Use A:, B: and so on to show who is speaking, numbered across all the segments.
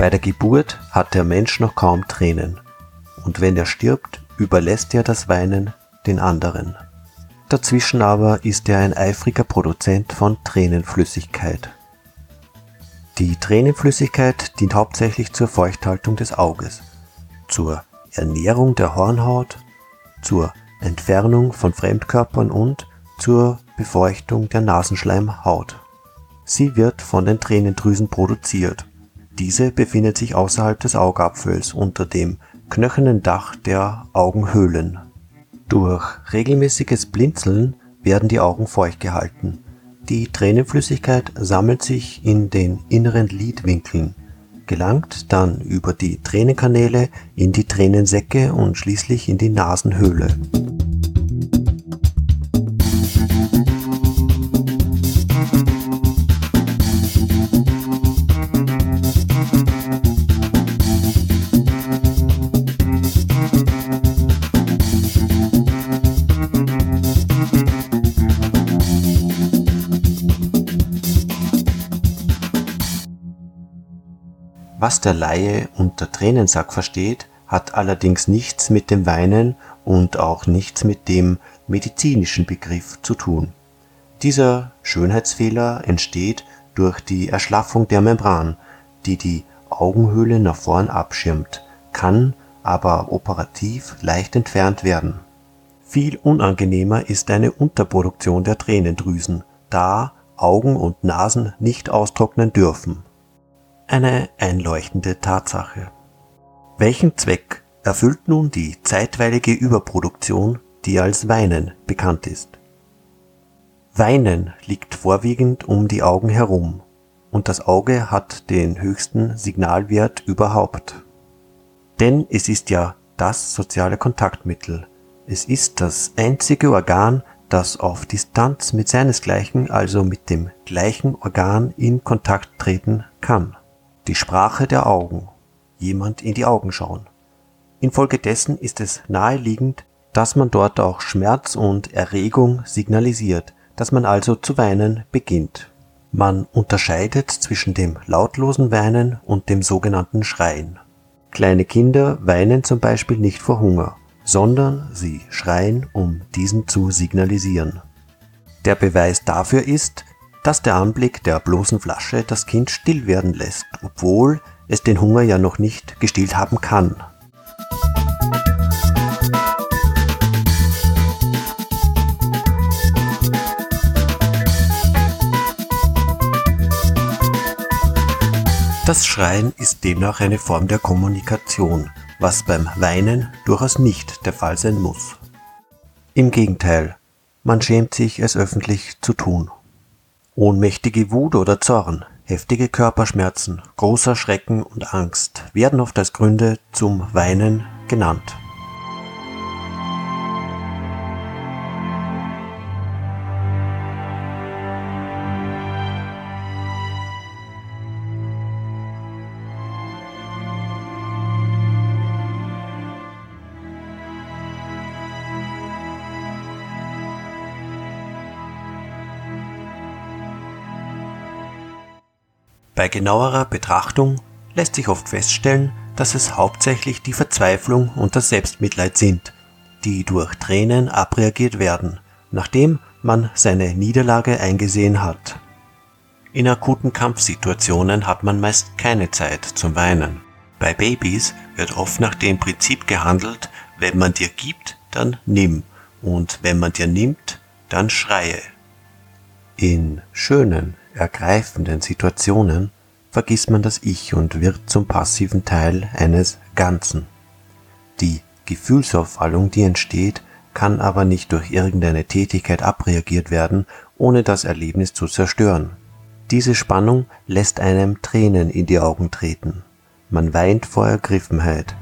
A: Bei der Geburt hat der Mensch noch kaum Tränen, und wenn er stirbt, überlässt er das Weinen den anderen. Dazwischen aber ist er ein eifriger Produzent von Tränenflüssigkeit. Die Tränenflüssigkeit dient hauptsächlich zur Feuchthaltung des Auges, zur Ernährung der Hornhaut, zur Entfernung von Fremdkörpern und zur Befeuchtung der Nasenschleimhaut. Sie wird von den Tränendrüsen produziert diese befindet sich außerhalb des Augapfels unter dem knöchernen Dach der Augenhöhlen. Durch regelmäßiges Blinzeln werden die Augen feucht gehalten. Die Tränenflüssigkeit sammelt sich in den inneren Lidwinkeln, gelangt dann über die Tränenkanäle in die Tränensäcke und schließlich in die Nasenhöhle Was der Laie unter Tränensack versteht, hat allerdings nichts mit dem Weinen und auch nichts mit dem medizinischen Begriff zu tun. Dieser Schönheitsfehler entsteht durch die Erschlaffung der Membran, die die Augenhöhle nach vorn abschirmt, kann aber operativ leicht entfernt werden. Viel unangenehmer ist eine Unterproduktion der Tränendrüsen, da Augen und Nasen nicht austrocknen dürfen eine einleuchtende Tatsache. Welchen Zweck erfüllt nun die zeitweilige Überproduktion, die als Weinen bekannt ist? Weinen liegt vorwiegend um die Augen herum und das Auge hat den höchsten Signalwert überhaupt. Denn es ist ja das soziale Kontaktmittel. Es ist das einzige Organ, das auf Distanz mit seinesgleichen, also mit dem gleichen Organ in Kontakt treten kann die Sprache der Augen, jemand in die Augen schauen. Infolgedessen ist es naheliegend, dass man dort auch Schmerz und Erregung signalisiert, dass man also zu weinen beginnt. Man unterscheidet zwischen dem lautlosen Weinen und dem sogenannten Schreien. Kleine Kinder weinen zum Beispiel nicht vor Hunger, sondern sie schreien, um diesen zu signalisieren. Der Beweis dafür ist, dass der Anblick der bloßen Flasche das Kind still werden lässt, obwohl es den Hunger ja noch nicht gestillt haben kann. Das Schreien ist demnach eine Form der Kommunikation, was beim Weinen durchaus nicht der Fall sein muss. Im Gegenteil, man schämt sich es öffentlich zu tun. Ohnmächtige Wut oder Zorn, heftige Körperschmerzen, großer Schrecken und Angst werden oft als Gründe zum Weinen genannt Bei genauerer Betrachtung lässt sich oft feststellen, dass es hauptsächlich die Verzweiflung und das Selbstmitleid sind, die durch Tränen abreagiert werden, nachdem man seine Niederlage eingesehen hat. In akuten Kampfsituationen hat man meist keine Zeit zum Weinen. Bei Babys wird oft nach dem Prinzip gehandelt, wenn man dir gibt, dann nimm und wenn man dir nimmt, dann schreie. In schönen, ergreifenden Situationen vergisst man das Ich und wird zum passiven Teil eines Ganzen. Die Gefühlsauffallung, die entsteht, kann aber nicht durch irgendeine Tätigkeit abreagiert werden, ohne das Erlebnis zu zerstören. Diese Spannung lässt einem Tränen in die Augen treten. Man weint vor Ergriffenheit.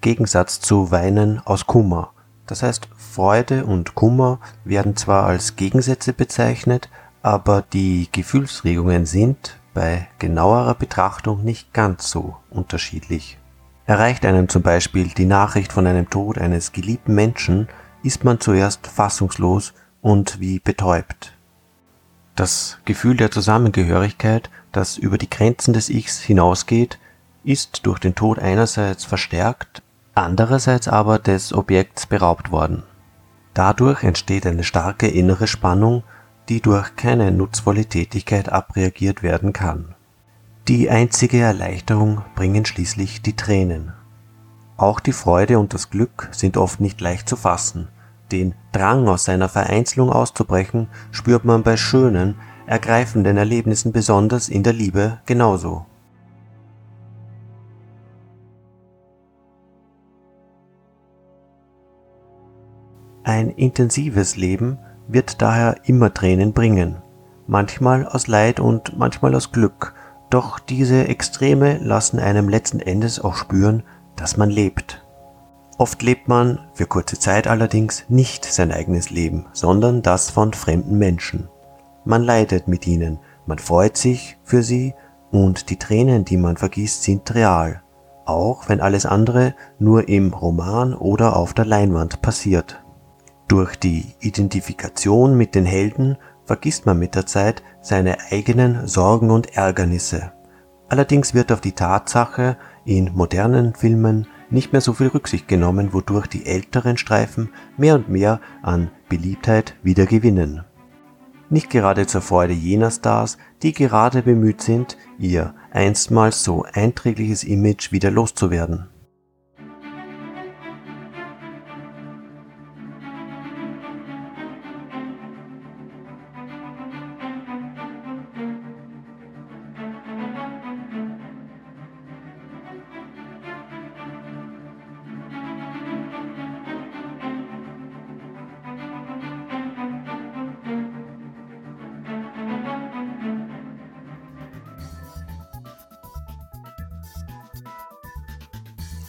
A: Gegensatz zu Weinen aus Kummer. Das heißt, Freude und Kummer werden zwar als Gegensätze bezeichnet, aber die Gefühlsregungen sind bei genauerer Betrachtung nicht ganz so unterschiedlich. Erreicht einem zum Beispiel die Nachricht von einem Tod eines geliebten Menschen, ist man zuerst fassungslos und wie betäubt. Das Gefühl der Zusammengehörigkeit, das über die Grenzen des Ichs hinausgeht, ist durch den Tod einerseits verstärkt, andererseits aber des Objekts beraubt worden. Dadurch entsteht eine starke innere Spannung, die durch keine nutzvolle Tätigkeit abreagiert werden kann. Die einzige Erleichterung bringen schließlich die Tränen. Auch die Freude und das Glück sind oft nicht leicht zu fassen, den Drang aus seiner Vereinzelung auszubrechen spürt man bei schönen, ergreifenden Erlebnissen besonders in der Liebe genauso. Ein intensives Leben wird daher immer Tränen bringen, manchmal aus Leid und manchmal aus Glück, doch diese Extreme lassen einem letzten Endes auch spüren, dass man lebt. Oft lebt man, für kurze Zeit allerdings, nicht sein eigenes Leben, sondern das von fremden Menschen. Man leidet mit ihnen, man freut sich für sie und die Tränen, die man vergießt, sind real, auch wenn alles andere nur im Roman oder auf der Leinwand passiert. Durch die Identifikation mit den Helden vergisst man mit der Zeit seine eigenen Sorgen und Ärgernisse. Allerdings wird auf die Tatsache in modernen Filmen nicht mehr so viel Rücksicht genommen, wodurch die älteren Streifen mehr und mehr an Beliebtheit wieder gewinnen. Nicht gerade zur Freude jener Stars, die gerade bemüht sind, ihr einstmals so einträgliches Image wieder loszuwerden.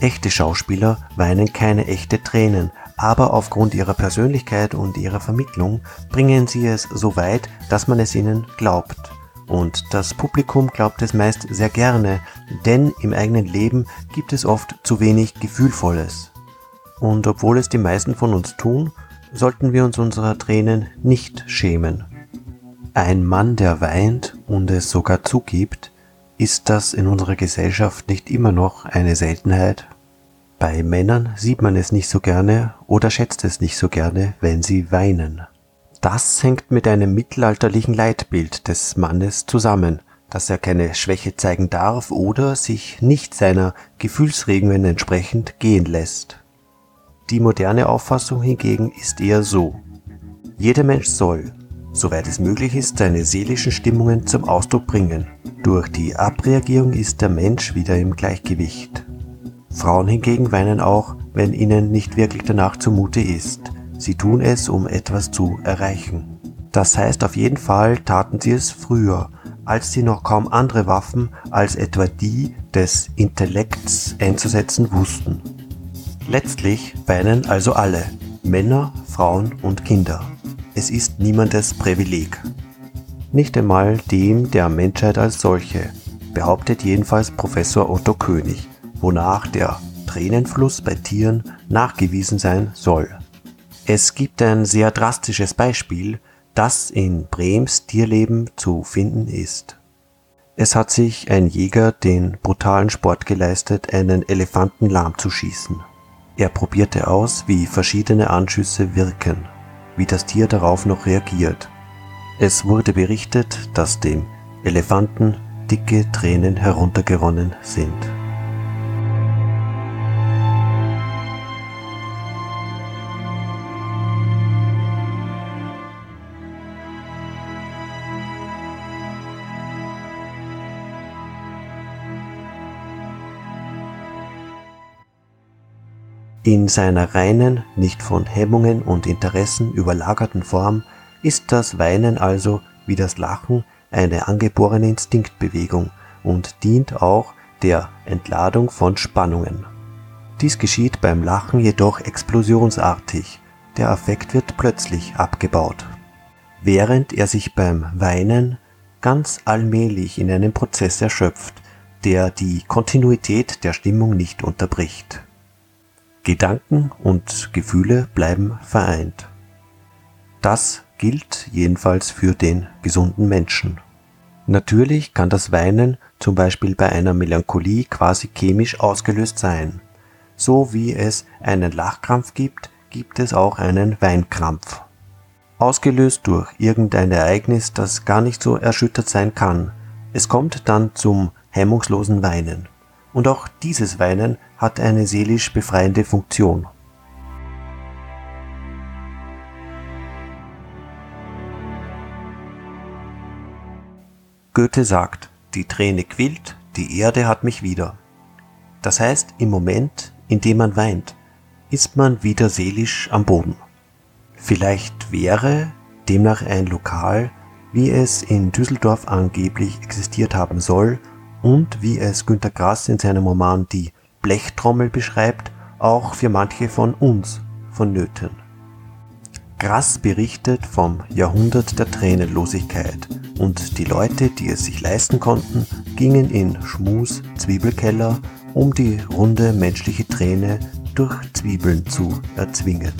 A: Echte Schauspieler weinen keine echte Tränen, aber aufgrund ihrer Persönlichkeit und ihrer Vermittlung bringen sie es so weit, dass man es ihnen glaubt. Und das Publikum glaubt es meist sehr gerne, denn im eigenen Leben gibt es oft zu wenig Gefühlvolles. Und obwohl es die meisten von uns tun, sollten wir uns unserer Tränen nicht schämen. Ein Mann, der weint und es sogar zugibt, ist das in unserer Gesellschaft nicht immer noch eine Seltenheit? Bei Männern sieht man es nicht so gerne oder schätzt es nicht so gerne, wenn sie weinen. Das hängt mit einem mittelalterlichen Leitbild des Mannes zusammen, dass er keine Schwäche zeigen darf oder sich nicht seiner Gefühlsregungen entsprechend gehen lässt. Die moderne Auffassung hingegen ist eher so. Jeder Mensch soll, soweit es möglich ist, seine seelischen Stimmungen zum Ausdruck bringen. Durch die Abreagierung ist der Mensch wieder im Gleichgewicht. Frauen hingegen weinen auch, wenn ihnen nicht wirklich danach zumute ist. Sie tun es, um etwas zu erreichen. Das heißt, auf jeden Fall taten sie es früher, als sie noch kaum andere Waffen als etwa die des Intellekts einzusetzen wussten. Letztlich weinen also alle, Männer, Frauen und Kinder. Es ist niemandes Privileg. Nicht einmal dem der Menschheit als solche, behauptet jedenfalls Professor Otto König, wonach der Tränenfluss bei Tieren nachgewiesen sein soll. Es gibt ein sehr drastisches Beispiel, das in Brems Tierleben zu finden ist. Es hat sich ein Jäger den brutalen Sport geleistet, einen Elefanten lahmzuschießen. Er probierte aus, wie verschiedene Anschüsse wirken wie das Tier darauf noch reagiert. Es wurde berichtet, dass dem Elefanten dicke Tränen heruntergeronnen sind. In seiner reinen, nicht von Hemmungen und Interessen überlagerten Form ist das Weinen also wie das Lachen eine angeborene Instinktbewegung und dient auch der Entladung von Spannungen. Dies geschieht beim Lachen jedoch explosionsartig, der Affekt wird plötzlich abgebaut. Während er sich beim Weinen ganz allmählich in einem Prozess erschöpft, der die Kontinuität der Stimmung nicht unterbricht. Gedanken und Gefühle bleiben vereint. Das gilt jedenfalls für den gesunden Menschen. Natürlich kann das Weinen zum Beispiel bei einer Melancholie quasi chemisch ausgelöst sein. So wie es einen Lachkrampf gibt, gibt es auch einen Weinkrampf. Ausgelöst durch irgendein Ereignis, das gar nicht so erschüttert sein kann. Es kommt dann zum hemmungslosen Weinen. Und auch dieses Weinen hat eine seelisch befreiende Funktion. Goethe sagt, die Träne quillt, die Erde hat mich wieder. Das heißt, im Moment, in dem man weint, ist man wieder seelisch am Boden. Vielleicht wäre demnach ein Lokal, wie es in Düsseldorf angeblich existiert haben soll und wie es Günter Grass in seinem Roman Die Blechtrommel beschreibt, auch für manche von uns vonnöten. Grass berichtet vom Jahrhundert der Tränenlosigkeit und die Leute, die es sich leisten konnten, gingen in Schmus Zwiebelkeller, um die runde menschliche Träne durch Zwiebeln zu erzwingen.